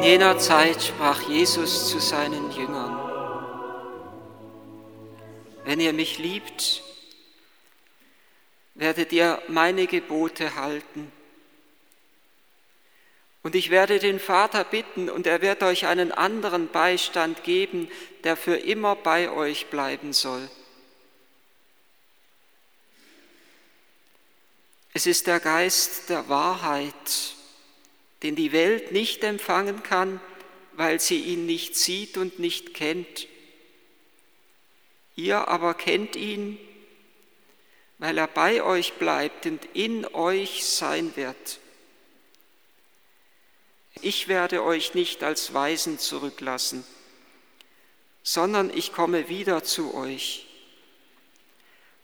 In jener Zeit sprach Jesus zu seinen Jüngern, wenn ihr mich liebt, werdet ihr meine Gebote halten. Und ich werde den Vater bitten, und er wird euch einen anderen Beistand geben, der für immer bei euch bleiben soll. Es ist der Geist der Wahrheit, den die Welt nicht empfangen kann, weil sie ihn nicht sieht und nicht kennt. Ihr aber kennt ihn, weil er bei euch bleibt und in euch sein wird. Ich werde euch nicht als Weisen zurücklassen, sondern ich komme wieder zu euch.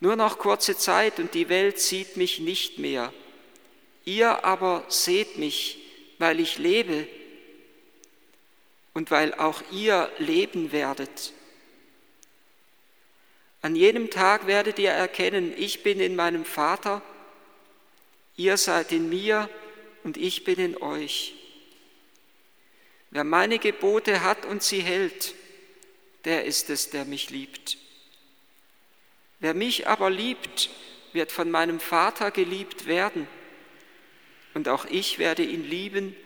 Nur noch kurze Zeit und die Welt sieht mich nicht mehr. Ihr aber seht mich, weil ich lebe und weil auch ihr leben werdet. An jenem Tag werdet ihr erkennen, ich bin in meinem Vater, ihr seid in mir und ich bin in euch. Wer meine Gebote hat und sie hält, der ist es, der mich liebt. Wer mich aber liebt, wird von meinem Vater geliebt werden, und auch ich werde ihn lieben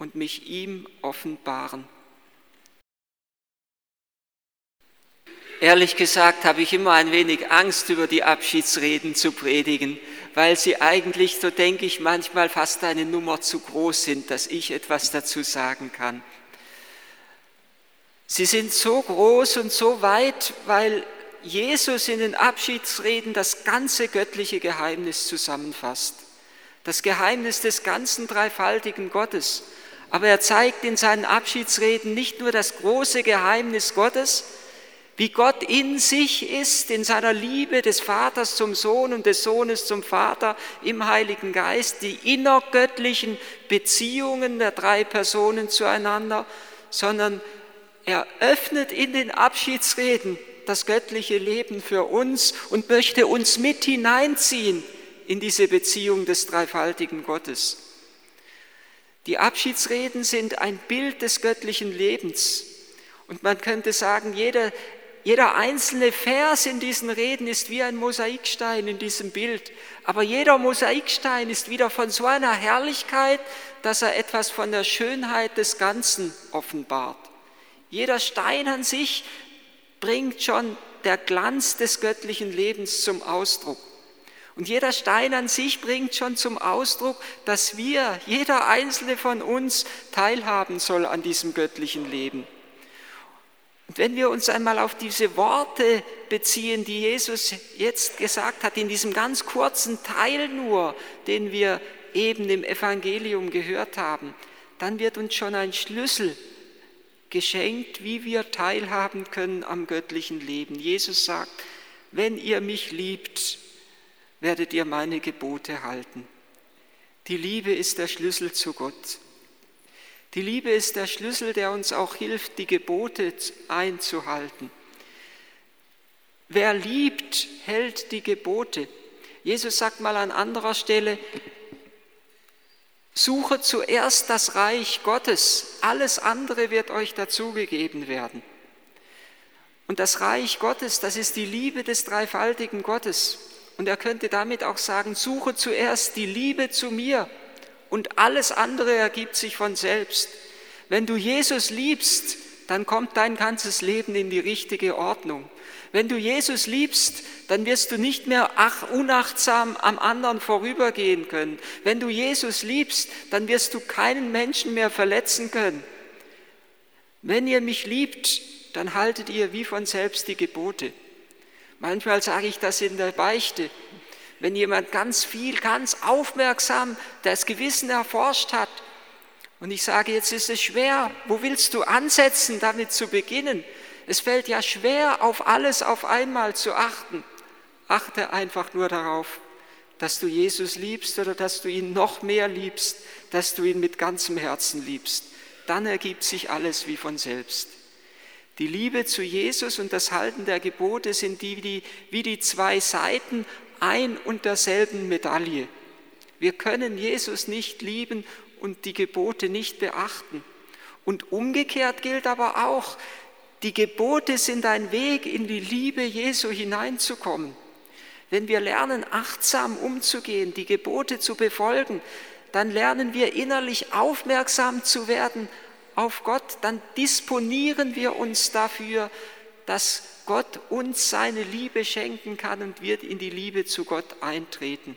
und mich ihm offenbaren. Ehrlich gesagt habe ich immer ein wenig Angst, über die Abschiedsreden zu predigen, weil sie eigentlich, so denke ich, manchmal fast eine Nummer zu groß sind, dass ich etwas dazu sagen kann. Sie sind so groß und so weit, weil Jesus in den Abschiedsreden das ganze göttliche Geheimnis zusammenfasst. Das Geheimnis des ganzen dreifaltigen Gottes. Aber er zeigt in seinen Abschiedsreden nicht nur das große Geheimnis Gottes, wie Gott in sich ist, in seiner Liebe des Vaters zum Sohn und des Sohnes zum Vater im Heiligen Geist, die innergöttlichen Beziehungen der drei Personen zueinander, sondern er öffnet in den Abschiedsreden das göttliche Leben für uns und möchte uns mit hineinziehen in diese Beziehung des dreifaltigen Gottes. Die Abschiedsreden sind ein Bild des göttlichen Lebens. Und man könnte sagen, jeder, jeder einzelne Vers in diesen Reden ist wie ein Mosaikstein in diesem Bild. Aber jeder Mosaikstein ist wieder von so einer Herrlichkeit, dass er etwas von der Schönheit des Ganzen offenbart. Jeder Stein an sich bringt schon der Glanz des göttlichen Lebens zum Ausdruck. Und jeder Stein an sich bringt schon zum Ausdruck, dass wir, jeder einzelne von uns, teilhaben soll an diesem göttlichen Leben. Und wenn wir uns einmal auf diese Worte beziehen, die Jesus jetzt gesagt hat, in diesem ganz kurzen Teil nur, den wir eben im Evangelium gehört haben, dann wird uns schon ein Schlüssel geschenkt, wie wir teilhaben können am göttlichen Leben. Jesus sagt, wenn ihr mich liebt, werdet ihr meine Gebote halten. Die Liebe ist der Schlüssel zu Gott. Die Liebe ist der Schlüssel, der uns auch hilft, die Gebote einzuhalten. Wer liebt, hält die Gebote. Jesus sagt mal an anderer Stelle, Suche zuerst das Reich Gottes, alles andere wird euch dazugegeben werden. Und das Reich Gottes, das ist die Liebe des dreifaltigen Gottes. Und er könnte damit auch sagen, suche zuerst die Liebe zu mir und alles andere ergibt sich von selbst. Wenn du Jesus liebst, dann kommt dein ganzes Leben in die richtige Ordnung. Wenn du Jesus liebst, dann wirst du nicht mehr ach, unachtsam am anderen vorübergehen können. Wenn du Jesus liebst, dann wirst du keinen Menschen mehr verletzen können. Wenn ihr mich liebt, dann haltet ihr wie von selbst die Gebote. Manchmal sage ich das in der Beichte. Wenn jemand ganz viel, ganz aufmerksam das Gewissen erforscht hat und ich sage, jetzt ist es schwer, wo willst du ansetzen, damit zu beginnen? Es fällt ja schwer, auf alles auf einmal zu achten. Achte einfach nur darauf, dass du Jesus liebst oder dass du ihn noch mehr liebst, dass du ihn mit ganzem Herzen liebst. Dann ergibt sich alles wie von selbst. Die Liebe zu Jesus und das Halten der Gebote sind die, die, wie die zwei Seiten ein und derselben Medaille. Wir können Jesus nicht lieben und die Gebote nicht beachten. Und umgekehrt gilt aber auch, die Gebote sind ein Weg, in die Liebe Jesu hineinzukommen. Wenn wir lernen, achtsam umzugehen, die Gebote zu befolgen, dann lernen wir innerlich aufmerksam zu werden auf Gott, dann disponieren wir uns dafür, dass Gott uns seine Liebe schenken kann und wir in die Liebe zu Gott eintreten.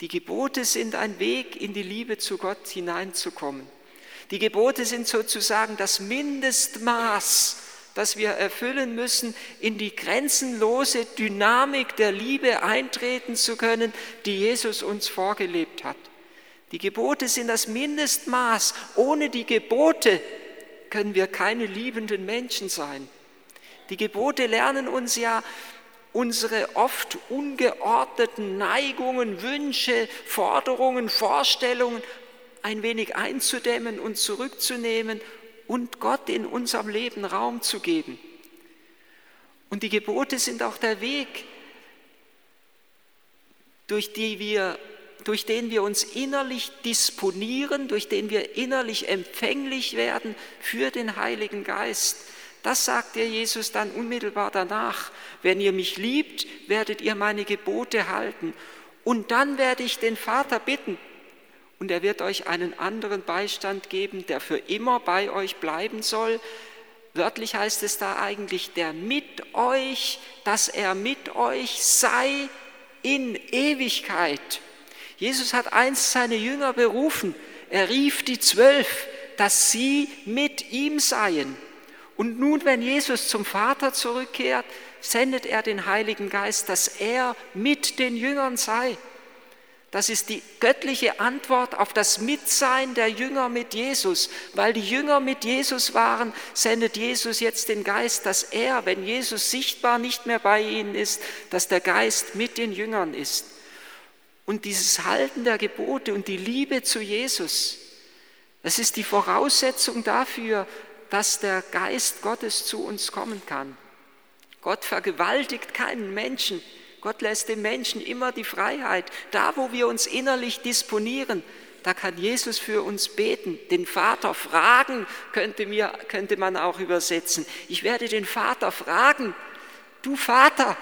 Die Gebote sind ein Weg, in die Liebe zu Gott hineinzukommen. Die Gebote sind sozusagen das Mindestmaß, das wir erfüllen müssen, in die grenzenlose Dynamik der Liebe eintreten zu können, die Jesus uns vorgelebt hat. Die Gebote sind das Mindestmaß. Ohne die Gebote können wir keine liebenden Menschen sein. Die Gebote lernen uns ja, unsere oft ungeordneten Neigungen, Wünsche, Forderungen, Vorstellungen ein wenig einzudämmen und zurückzunehmen und Gott in unserem Leben Raum zu geben. Und die Gebote sind auch der Weg, durch, die wir, durch den wir uns innerlich disponieren, durch den wir innerlich empfänglich werden für den Heiligen Geist. Das sagt dir Jesus dann unmittelbar danach. Wenn ihr mich liebt, werdet ihr meine Gebote halten. Und dann werde ich den Vater bitten, und er wird euch einen anderen Beistand geben, der für immer bei euch bleiben soll. Wörtlich heißt es da eigentlich, der mit euch, dass er mit euch sei in Ewigkeit. Jesus hat einst seine Jünger berufen. Er rief die Zwölf, dass sie mit ihm seien. Und nun, wenn Jesus zum Vater zurückkehrt, sendet er den Heiligen Geist, dass er mit den Jüngern sei. Das ist die göttliche Antwort auf das Mitsein der Jünger mit Jesus. Weil die Jünger mit Jesus waren, sendet Jesus jetzt den Geist, dass er, wenn Jesus sichtbar nicht mehr bei ihnen ist, dass der Geist mit den Jüngern ist. Und dieses Halten der Gebote und die Liebe zu Jesus, das ist die Voraussetzung dafür, dass der Geist Gottes zu uns kommen kann. Gott vergewaltigt keinen Menschen, Gott lässt dem Menschen immer die Freiheit. Da, wo wir uns innerlich disponieren, da kann Jesus für uns beten. Den Vater fragen könnte, mir, könnte man auch übersetzen. Ich werde den Vater fragen, du Vater,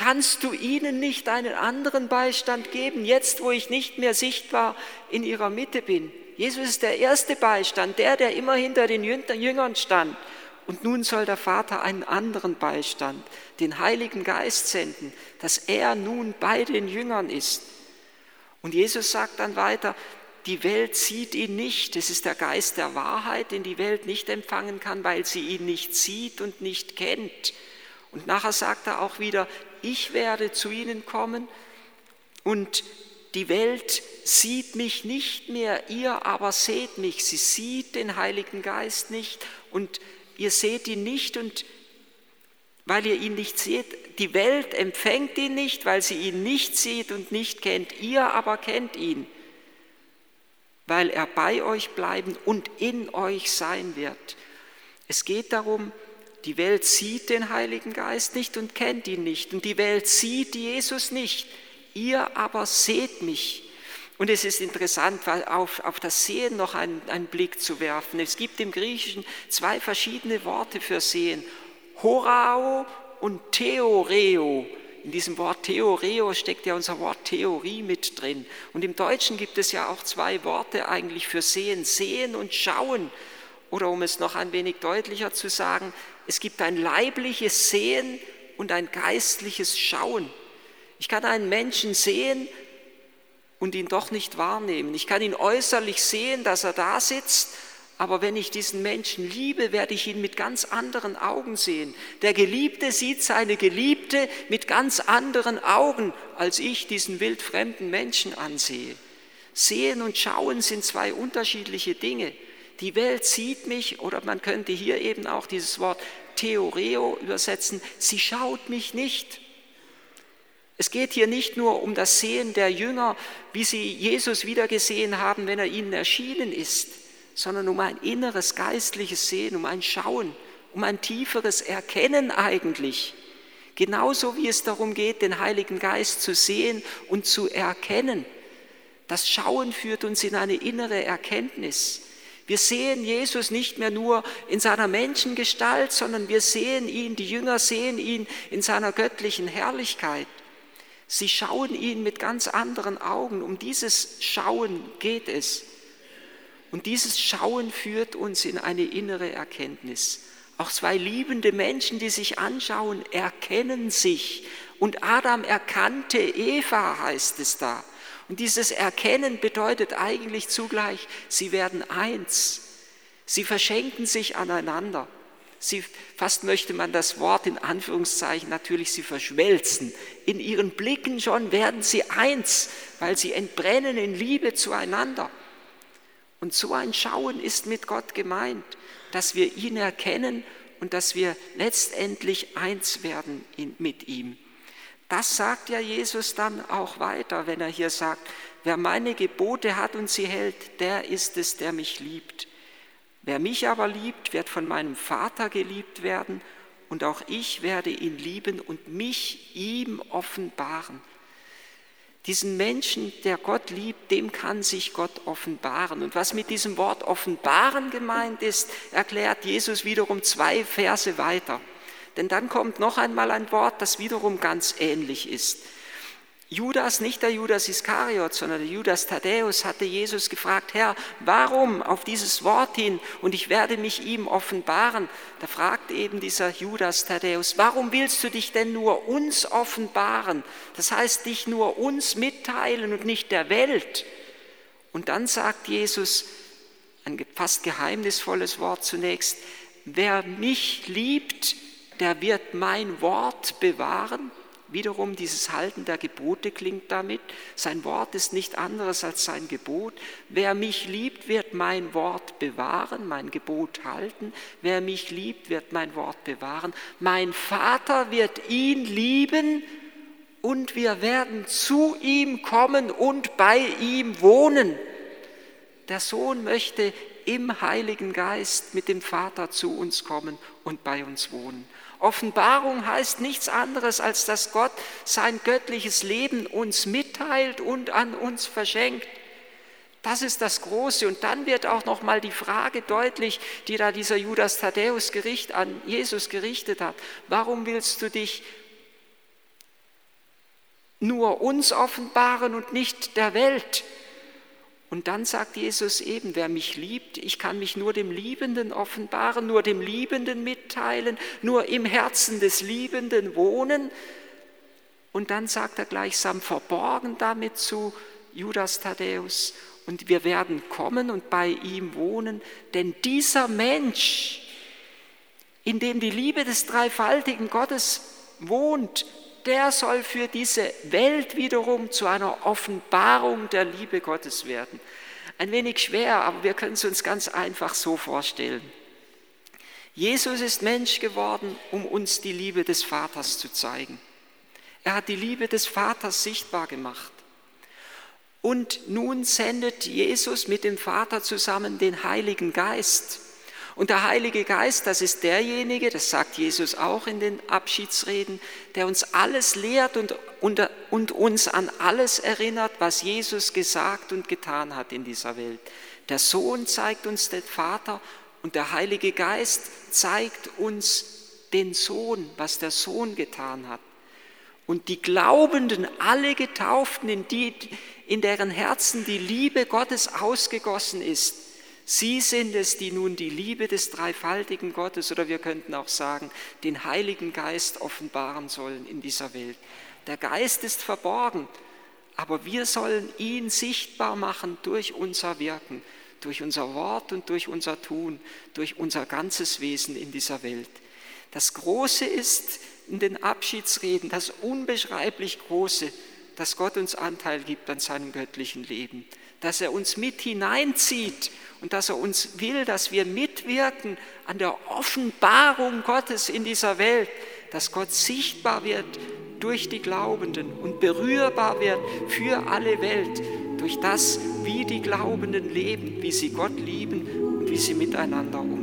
kannst du ihnen nicht einen anderen Beistand geben, jetzt wo ich nicht mehr sichtbar in ihrer Mitte bin? Jesus ist der erste Beistand, der, der immer hinter den Jüngern stand. Und nun soll der Vater einen anderen Beistand, den Heiligen Geist senden, dass er nun bei den Jüngern ist. Und Jesus sagt dann weiter, die Welt sieht ihn nicht. Es ist der Geist der Wahrheit, den die Welt nicht empfangen kann, weil sie ihn nicht sieht und nicht kennt. Und nachher sagt er auch wieder, ich werde zu ihnen kommen und die Welt sieht mich nicht mehr, ihr aber seht mich. Sie sieht den Heiligen Geist nicht und ihr seht ihn nicht und weil ihr ihn nicht seht, die Welt empfängt ihn nicht, weil sie ihn nicht sieht und nicht kennt, ihr aber kennt ihn, weil er bei euch bleiben und in euch sein wird. Es geht darum, die Welt sieht den Heiligen Geist nicht und kennt ihn nicht und die Welt sieht Jesus nicht, ihr aber seht mich und es ist interessant, auf, auf das Sehen noch einen, einen Blick zu werfen. Es gibt im Griechischen zwei verschiedene Worte für Sehen. Horao und Theoreo. In diesem Wort Theoreo steckt ja unser Wort Theorie mit drin. Und im Deutschen gibt es ja auch zwei Worte eigentlich für Sehen. Sehen und Schauen. Oder um es noch ein wenig deutlicher zu sagen, es gibt ein leibliches Sehen und ein geistliches Schauen. Ich kann einen Menschen sehen, und ihn doch nicht wahrnehmen. Ich kann ihn äußerlich sehen, dass er da sitzt, aber wenn ich diesen Menschen liebe, werde ich ihn mit ganz anderen Augen sehen. Der Geliebte sieht seine Geliebte mit ganz anderen Augen, als ich diesen wildfremden Menschen ansehe. Sehen und schauen sind zwei unterschiedliche Dinge. Die Welt sieht mich, oder man könnte hier eben auch dieses Wort Theoreo übersetzen, sie schaut mich nicht. Es geht hier nicht nur um das Sehen der Jünger, wie sie Jesus wiedergesehen haben, wenn er ihnen erschienen ist, sondern um ein inneres geistliches Sehen, um ein Schauen, um ein tieferes Erkennen eigentlich. Genauso wie es darum geht, den Heiligen Geist zu sehen und zu erkennen. Das Schauen führt uns in eine innere Erkenntnis. Wir sehen Jesus nicht mehr nur in seiner Menschengestalt, sondern wir sehen ihn, die Jünger sehen ihn in seiner göttlichen Herrlichkeit. Sie schauen ihn mit ganz anderen Augen. Um dieses Schauen geht es. Und dieses Schauen führt uns in eine innere Erkenntnis. Auch zwei liebende Menschen, die sich anschauen, erkennen sich. Und Adam erkannte Eva, heißt es da. Und dieses Erkennen bedeutet eigentlich zugleich, sie werden eins. Sie verschenken sich aneinander. Sie, fast möchte man das Wort in Anführungszeichen natürlich, sie verschmelzen. In ihren Blicken schon werden sie eins, weil sie entbrennen in Liebe zueinander. Und so ein Schauen ist mit Gott gemeint, dass wir ihn erkennen und dass wir letztendlich eins werden mit ihm. Das sagt ja Jesus dann auch weiter, wenn er hier sagt, wer meine Gebote hat und sie hält, der ist es, der mich liebt. Wer mich aber liebt, wird von meinem Vater geliebt werden und auch ich werde ihn lieben und mich ihm offenbaren. Diesen Menschen, der Gott liebt, dem kann sich Gott offenbaren. Und was mit diesem Wort offenbaren gemeint ist, erklärt Jesus wiederum zwei Verse weiter. Denn dann kommt noch einmal ein Wort, das wiederum ganz ähnlich ist. Judas, nicht der Judas Iskariot, sondern der Judas Thaddäus hatte Jesus gefragt, Herr, warum auf dieses Wort hin und ich werde mich ihm offenbaren? Da fragt eben dieser Judas Thaddäus, warum willst du dich denn nur uns offenbaren? Das heißt, dich nur uns mitteilen und nicht der Welt. Und dann sagt Jesus, ein fast geheimnisvolles Wort zunächst, wer mich liebt, der wird mein Wort bewahren. Wiederum dieses Halten der Gebote klingt damit. Sein Wort ist nicht anderes als sein Gebot. Wer mich liebt, wird mein Wort bewahren, mein Gebot halten. Wer mich liebt, wird mein Wort bewahren. Mein Vater wird ihn lieben und wir werden zu ihm kommen und bei ihm wohnen. Der Sohn möchte im Heiligen Geist mit dem Vater zu uns kommen und bei uns wohnen. Offenbarung heißt nichts anderes, als dass Gott sein göttliches Leben uns mitteilt und an uns verschenkt. Das ist das Große. Und dann wird auch noch mal die Frage deutlich, die da dieser Judas Thaddäus Gericht an Jesus gerichtet hat. Warum willst du dich nur uns offenbaren und nicht der Welt? Und dann sagt Jesus eben, wer mich liebt, ich kann mich nur dem Liebenden offenbaren, nur dem Liebenden mitteilen, nur im Herzen des Liebenden wohnen. Und dann sagt er gleichsam verborgen damit zu Judas Thaddäus, und wir werden kommen und bei ihm wohnen, denn dieser Mensch, in dem die Liebe des dreifaltigen Gottes wohnt, der soll für diese Welt wiederum zu einer Offenbarung der Liebe Gottes werden. Ein wenig schwer, aber wir können es uns ganz einfach so vorstellen. Jesus ist Mensch geworden, um uns die Liebe des Vaters zu zeigen. Er hat die Liebe des Vaters sichtbar gemacht. Und nun sendet Jesus mit dem Vater zusammen den Heiligen Geist. Und der Heilige Geist, das ist derjenige, das sagt Jesus auch in den Abschiedsreden, der uns alles lehrt und, und, und uns an alles erinnert, was Jesus gesagt und getan hat in dieser Welt. Der Sohn zeigt uns den Vater und der Heilige Geist zeigt uns den Sohn, was der Sohn getan hat. Und die Glaubenden, alle Getauften, in, die, in deren Herzen die Liebe Gottes ausgegossen ist, Sie sind es, die nun die Liebe des dreifaltigen Gottes oder wir könnten auch sagen, den Heiligen Geist offenbaren sollen in dieser Welt. Der Geist ist verborgen, aber wir sollen ihn sichtbar machen durch unser Wirken, durch unser Wort und durch unser Tun, durch unser ganzes Wesen in dieser Welt. Das Große ist in den Abschiedsreden, das unbeschreiblich Große, dass Gott uns Anteil gibt an seinem göttlichen Leben, dass er uns mit hineinzieht und dass er uns will, dass wir mitwirken an der Offenbarung Gottes in dieser Welt, dass Gott sichtbar wird durch die Glaubenden und berührbar wird für alle Welt, durch das, wie die Glaubenden leben, wie sie Gott lieben und wie sie miteinander umgehen.